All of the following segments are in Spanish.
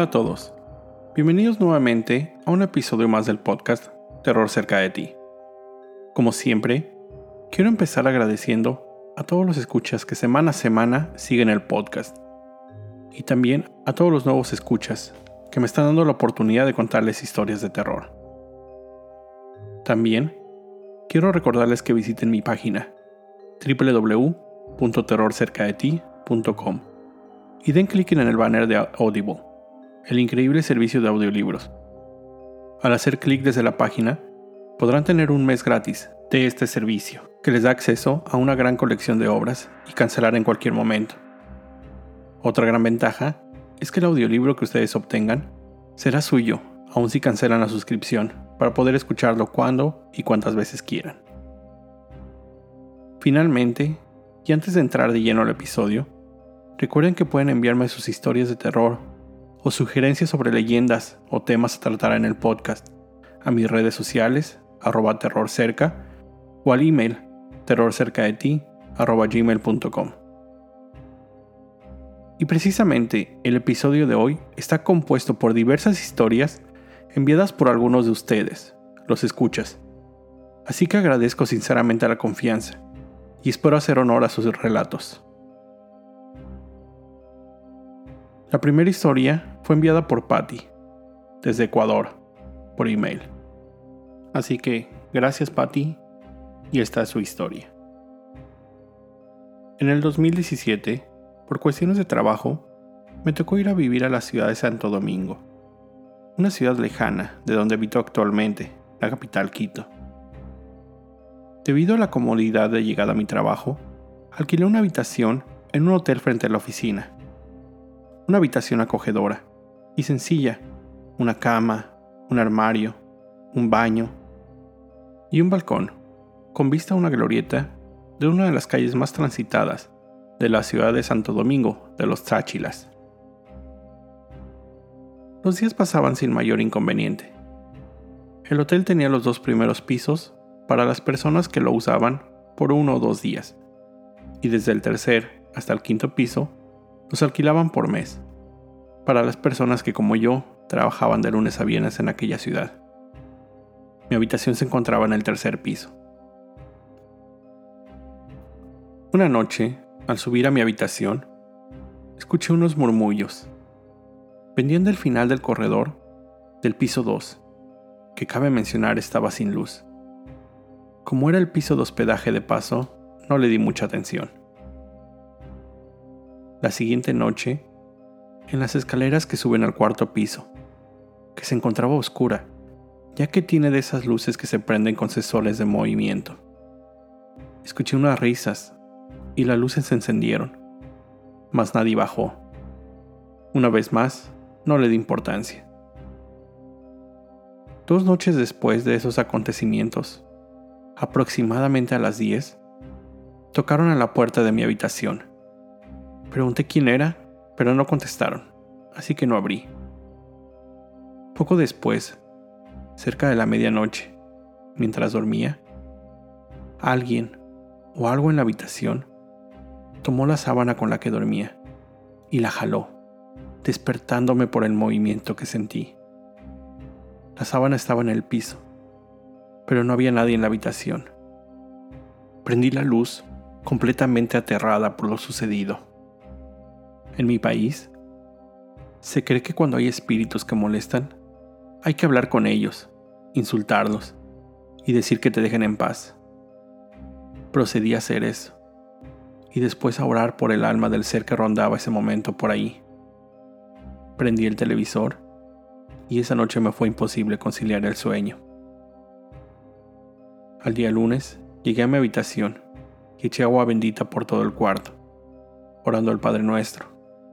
Hola a todos. Bienvenidos nuevamente a un episodio más del podcast Terror cerca de ti. Como siempre, quiero empezar agradeciendo a todos los escuchas que semana a semana siguen el podcast. Y también a todos los nuevos escuchas que me están dando la oportunidad de contarles historias de terror. También quiero recordarles que visiten mi página www.terrorcercadeti.com y den clic en el banner de Audible el increíble servicio de audiolibros. Al hacer clic desde la página, podrán tener un mes gratis de este servicio, que les da acceso a una gran colección de obras y cancelar en cualquier momento. Otra gran ventaja es que el audiolibro que ustedes obtengan será suyo, aun si cancelan la suscripción, para poder escucharlo cuando y cuantas veces quieran. Finalmente, y antes de entrar de lleno al episodio, recuerden que pueden enviarme sus historias de terror o sugerencias sobre leyendas o temas a tratar en el podcast a mis redes sociales, arroba terrorcerca, o al email terrorcercaeti arroba gmail.com. Y precisamente el episodio de hoy está compuesto por diversas historias enviadas por algunos de ustedes, los escuchas. Así que agradezco sinceramente la confianza y espero hacer honor a sus relatos. La primera historia fue enviada por Patty, desde Ecuador, por email. Así que, gracias Patty, y esta es su historia. En el 2017, por cuestiones de trabajo, me tocó ir a vivir a la ciudad de Santo Domingo, una ciudad lejana de donde habito actualmente, la capital Quito. Debido a la comodidad de llegada a mi trabajo, alquilé una habitación en un hotel frente a la oficina una habitación acogedora y sencilla, una cama, un armario, un baño y un balcón con vista a una glorieta de una de las calles más transitadas de la ciudad de Santo Domingo de los Táchilas. Los días pasaban sin mayor inconveniente. El hotel tenía los dos primeros pisos para las personas que lo usaban por uno o dos días, y desde el tercer hasta el quinto piso los alquilaban por mes, para las personas que como yo trabajaban de lunes a viernes en aquella ciudad. Mi habitación se encontraba en el tercer piso. Una noche, al subir a mi habitación, escuché unos murmullos. Venían del final del corredor, del piso 2, que cabe mencionar estaba sin luz. Como era el piso de hospedaje de paso, no le di mucha atención. La siguiente noche, en las escaleras que suben al cuarto piso, que se encontraba oscura, ya que tiene de esas luces que se prenden con sensores de movimiento. Escuché unas risas y las luces se encendieron, mas nadie bajó. Una vez más, no le di importancia. Dos noches después de esos acontecimientos, aproximadamente a las 10, tocaron a la puerta de mi habitación. Pregunté quién era, pero no contestaron, así que no abrí. Poco después, cerca de la medianoche, mientras dormía, alguien o algo en la habitación tomó la sábana con la que dormía y la jaló, despertándome por el movimiento que sentí. La sábana estaba en el piso, pero no había nadie en la habitación. Prendí la luz completamente aterrada por lo sucedido. En mi país, se cree que cuando hay espíritus que molestan, hay que hablar con ellos, insultarlos y decir que te dejen en paz. Procedí a hacer eso y después a orar por el alma del ser que rondaba ese momento por ahí. Prendí el televisor y esa noche me fue imposible conciliar el sueño. Al día lunes llegué a mi habitación y eché agua bendita por todo el cuarto, orando al Padre Nuestro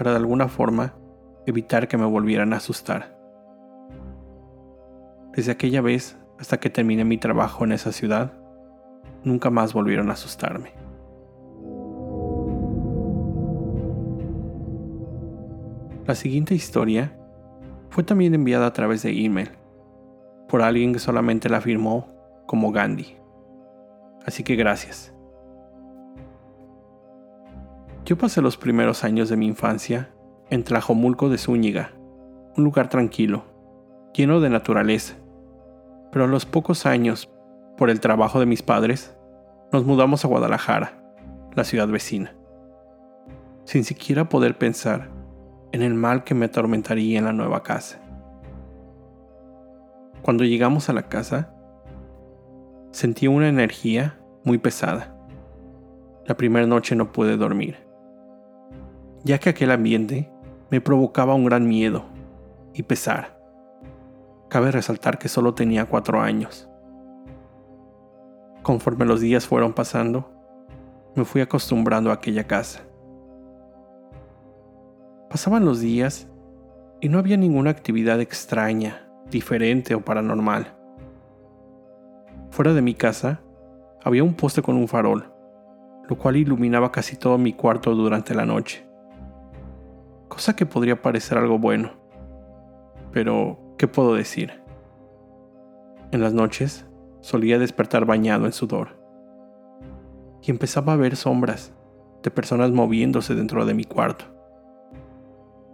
para de alguna forma evitar que me volvieran a asustar. Desde aquella vez hasta que terminé mi trabajo en esa ciudad, nunca más volvieron a asustarme. La siguiente historia fue también enviada a través de email por alguien que solamente la firmó como Gandhi. Así que gracias. Yo pasé los primeros años de mi infancia en Tlajomulco de Zúñiga, un lugar tranquilo, lleno de naturaleza. Pero a los pocos años, por el trabajo de mis padres, nos mudamos a Guadalajara, la ciudad vecina, sin siquiera poder pensar en el mal que me atormentaría en la nueva casa. Cuando llegamos a la casa, sentí una energía muy pesada. La primera noche no pude dormir, ya que aquel ambiente me provocaba un gran miedo y pesar. Cabe resaltar que solo tenía cuatro años. Conforme los días fueron pasando, me fui acostumbrando a aquella casa. Pasaban los días y no había ninguna actividad extraña, diferente o paranormal. Fuera de mi casa había un poste con un farol, lo cual iluminaba casi todo mi cuarto durante la noche. Cosa que podría parecer algo bueno. Pero, ¿qué puedo decir? En las noches solía despertar bañado en sudor. Y empezaba a ver sombras de personas moviéndose dentro de mi cuarto.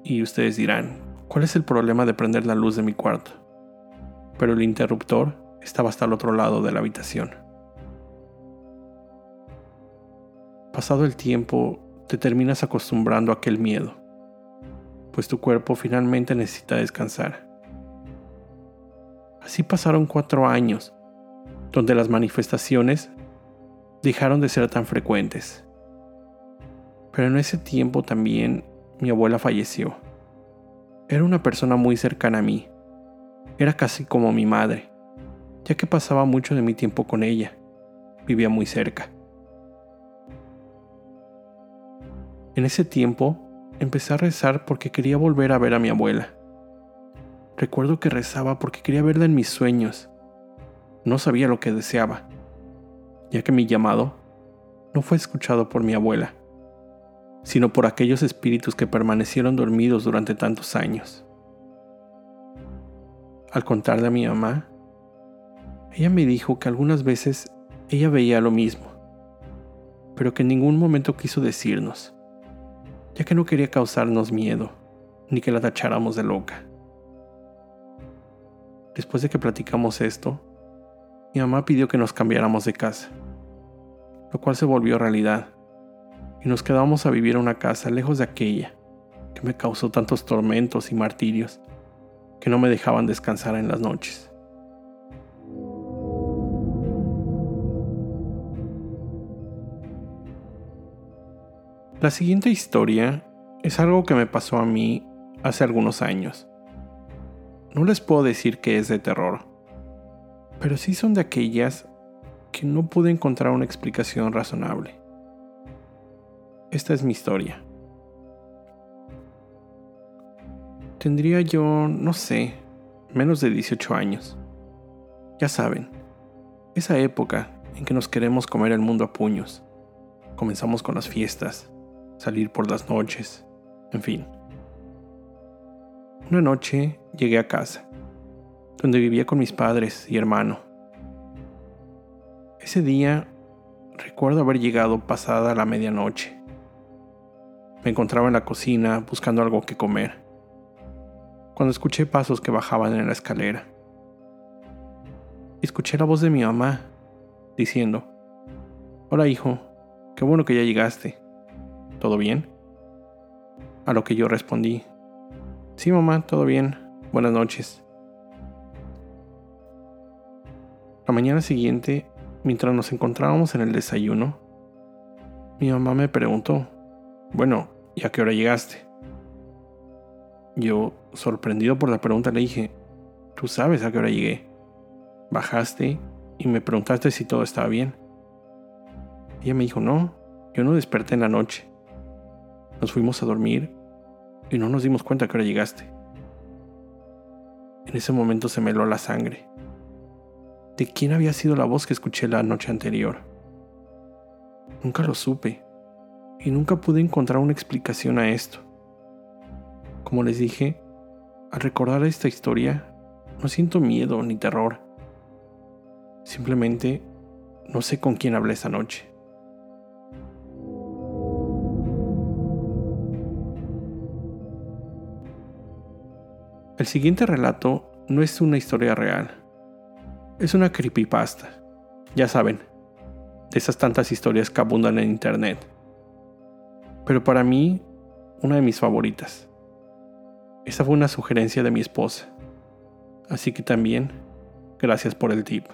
Y ustedes dirán, ¿cuál es el problema de prender la luz de mi cuarto? Pero el interruptor estaba hasta el otro lado de la habitación. Pasado el tiempo, te terminas acostumbrando a aquel miedo, pues tu cuerpo finalmente necesita descansar. Así pasaron cuatro años, donde las manifestaciones dejaron de ser tan frecuentes. Pero en ese tiempo también mi abuela falleció. Era una persona muy cercana a mí. Era casi como mi madre, ya que pasaba mucho de mi tiempo con ella. Vivía muy cerca. En ese tiempo empecé a rezar porque quería volver a ver a mi abuela. Recuerdo que rezaba porque quería verla en mis sueños. No sabía lo que deseaba, ya que mi llamado no fue escuchado por mi abuela, sino por aquellos espíritus que permanecieron dormidos durante tantos años. Al contarle a mi mamá, ella me dijo que algunas veces ella veía lo mismo, pero que en ningún momento quiso decirnos, ya que no quería causarnos miedo, ni que la tacháramos de loca. Después de que platicamos esto, mi mamá pidió que nos cambiáramos de casa, lo cual se volvió realidad, y nos quedamos a vivir en una casa lejos de aquella que me causó tantos tormentos y martirios que no me dejaban descansar en las noches. La siguiente historia es algo que me pasó a mí hace algunos años. No les puedo decir que es de terror, pero sí son de aquellas que no pude encontrar una explicación razonable. Esta es mi historia. Tendría yo, no sé, menos de 18 años. Ya saben, esa época en que nos queremos comer el mundo a puños. Comenzamos con las fiestas, salir por las noches, en fin. Una noche llegué a casa, donde vivía con mis padres y hermano. Ese día recuerdo haber llegado pasada la medianoche. Me encontraba en la cocina buscando algo que comer, cuando escuché pasos que bajaban en la escalera. Escuché la voz de mi mamá diciendo, Hola hijo, qué bueno que ya llegaste. ¿Todo bien? A lo que yo respondí, Sí, mamá, todo bien. Buenas noches. La mañana siguiente, mientras nos encontrábamos en el desayuno, mi mamá me preguntó, bueno, ¿y a qué hora llegaste? Yo, sorprendido por la pregunta, le dije, tú sabes a qué hora llegué. Bajaste y me preguntaste si todo estaba bien. Ella me dijo, no, yo no desperté en la noche. Nos fuimos a dormir y no nos dimos cuenta que ahora llegaste. En ese momento se me heló la sangre. ¿De quién había sido la voz que escuché la noche anterior? Nunca lo supe y nunca pude encontrar una explicación a esto. Como les dije, al recordar esta historia, no siento miedo ni terror. Simplemente no sé con quién hablé esa noche. El siguiente relato no es una historia real. Es una creepypasta. Ya saben, de esas tantas historias que abundan en internet. Pero para mí, una de mis favoritas. Esa fue una sugerencia de mi esposa. Así que también, gracias por el tip.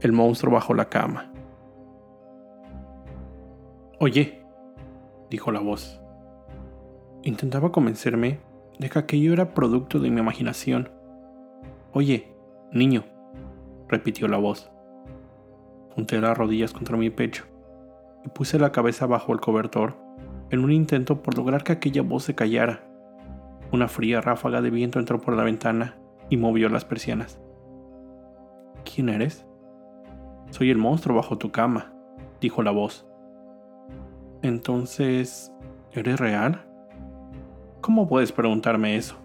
El monstruo bajo la cama. Oye, dijo la voz. Intentaba convencerme de que aquello era producto de mi imaginación. Oye, niño, repitió la voz. Junté las rodillas contra mi pecho y puse la cabeza bajo el cobertor en un intento por lograr que aquella voz se callara. Una fría ráfaga de viento entró por la ventana y movió las persianas. ¿Quién eres? Soy el monstruo bajo tu cama, dijo la voz. Entonces, ¿eres real? ¿Cómo puedes preguntarme eso?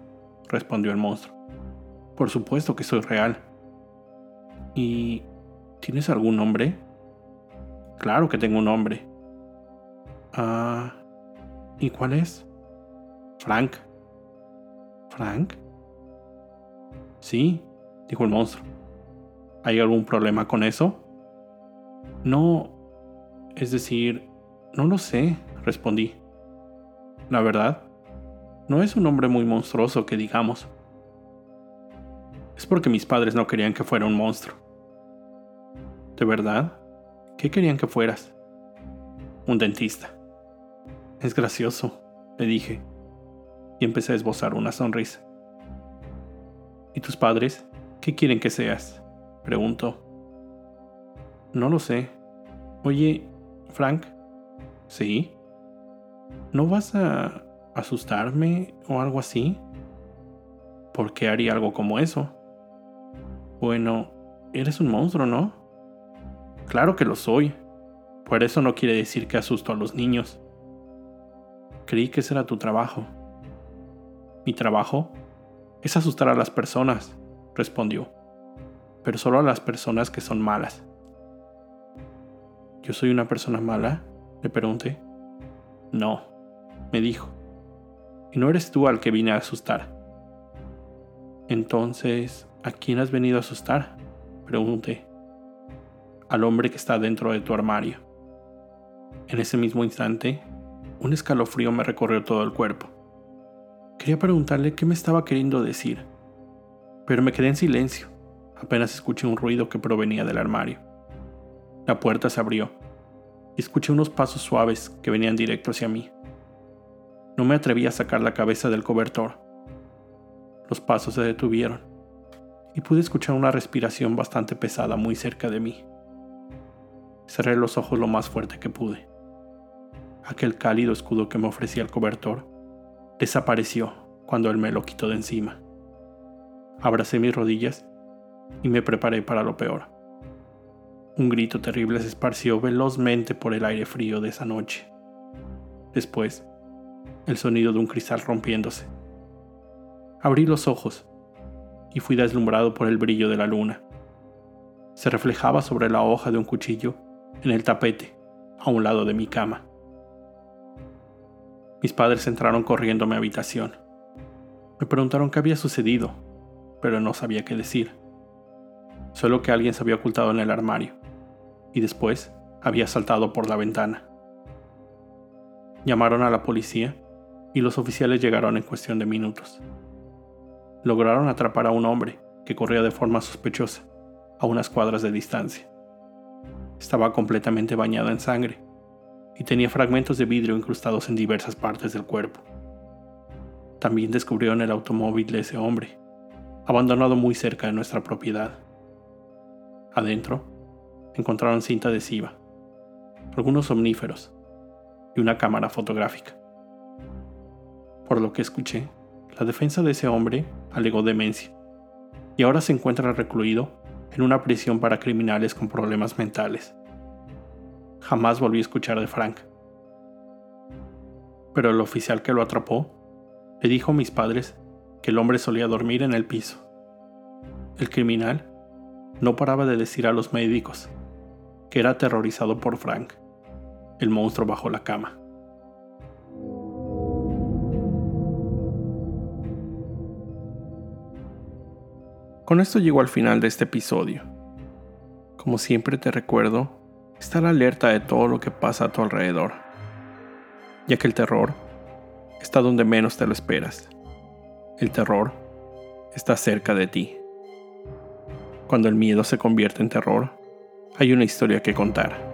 respondió el monstruo. Por supuesto que soy real. ¿Y tienes algún nombre? Claro que tengo un nombre. Ah, ¿y cuál es? Frank. ¿Frank? Sí, dijo el monstruo. ¿Hay algún problema con eso? No, es decir, no lo sé, respondí. La verdad, no es un hombre muy monstruoso que digamos. Es porque mis padres no querían que fuera un monstruo. ¿De verdad? ¿Qué querían que fueras? Un dentista. Es gracioso, le dije, y empecé a esbozar una sonrisa. ¿Y tus padres? ¿Qué quieren que seas? preguntó. No lo sé. Oye, Frank. ¿Sí? ¿No vas a asustarme o algo así? ¿Por qué haría algo como eso? Bueno, eres un monstruo, ¿no? Claro que lo soy. Por eso no quiere decir que asusto a los niños. Creí que ese era tu trabajo. Mi trabajo es asustar a las personas, respondió. Pero solo a las personas que son malas. ¿Yo soy una persona mala? Le pregunté. No, me dijo. Y no eres tú al que vine a asustar. Entonces, ¿a quién has venido a asustar? Pregunté. Al hombre que está dentro de tu armario. En ese mismo instante, un escalofrío me recorrió todo el cuerpo. Quería preguntarle qué me estaba queriendo decir, pero me quedé en silencio. Apenas escuché un ruido que provenía del armario. La puerta se abrió y escuché unos pasos suaves que venían directo hacia mí. No me atreví a sacar la cabeza del cobertor. Los pasos se detuvieron y pude escuchar una respiración bastante pesada muy cerca de mí. Cerré los ojos lo más fuerte que pude. Aquel cálido escudo que me ofrecía el cobertor desapareció cuando él me lo quitó de encima. Abracé mis rodillas y me preparé para lo peor. Un grito terrible se esparció velozmente por el aire frío de esa noche. Después, el sonido de un cristal rompiéndose. Abrí los ojos y fui deslumbrado por el brillo de la luna. Se reflejaba sobre la hoja de un cuchillo en el tapete, a un lado de mi cama. Mis padres entraron corriendo a mi habitación. Me preguntaron qué había sucedido, pero no sabía qué decir. Solo que alguien se había ocultado en el armario y después había saltado por la ventana. Llamaron a la policía y los oficiales llegaron en cuestión de minutos. Lograron atrapar a un hombre que corría de forma sospechosa a unas cuadras de distancia. Estaba completamente bañado en sangre y tenía fragmentos de vidrio incrustados en diversas partes del cuerpo. También descubrieron el automóvil de ese hombre, abandonado muy cerca de nuestra propiedad. Adentro encontraron cinta adhesiva, algunos somníferos y una cámara fotográfica. Por lo que escuché, la defensa de ese hombre alegó demencia y ahora se encuentra recluido en una prisión para criminales con problemas mentales. Jamás volví a escuchar de Frank. Pero el oficial que lo atrapó le dijo a mis padres que el hombre solía dormir en el piso. El criminal no paraba de decir a los médicos que era aterrorizado por Frank, el monstruo bajo la cama. Con esto llego al final de este episodio. Como siempre te recuerdo estar alerta de todo lo que pasa a tu alrededor, ya que el terror está donde menos te lo esperas. El terror está cerca de ti. Cuando el miedo se convierte en terror, hay una historia que contar.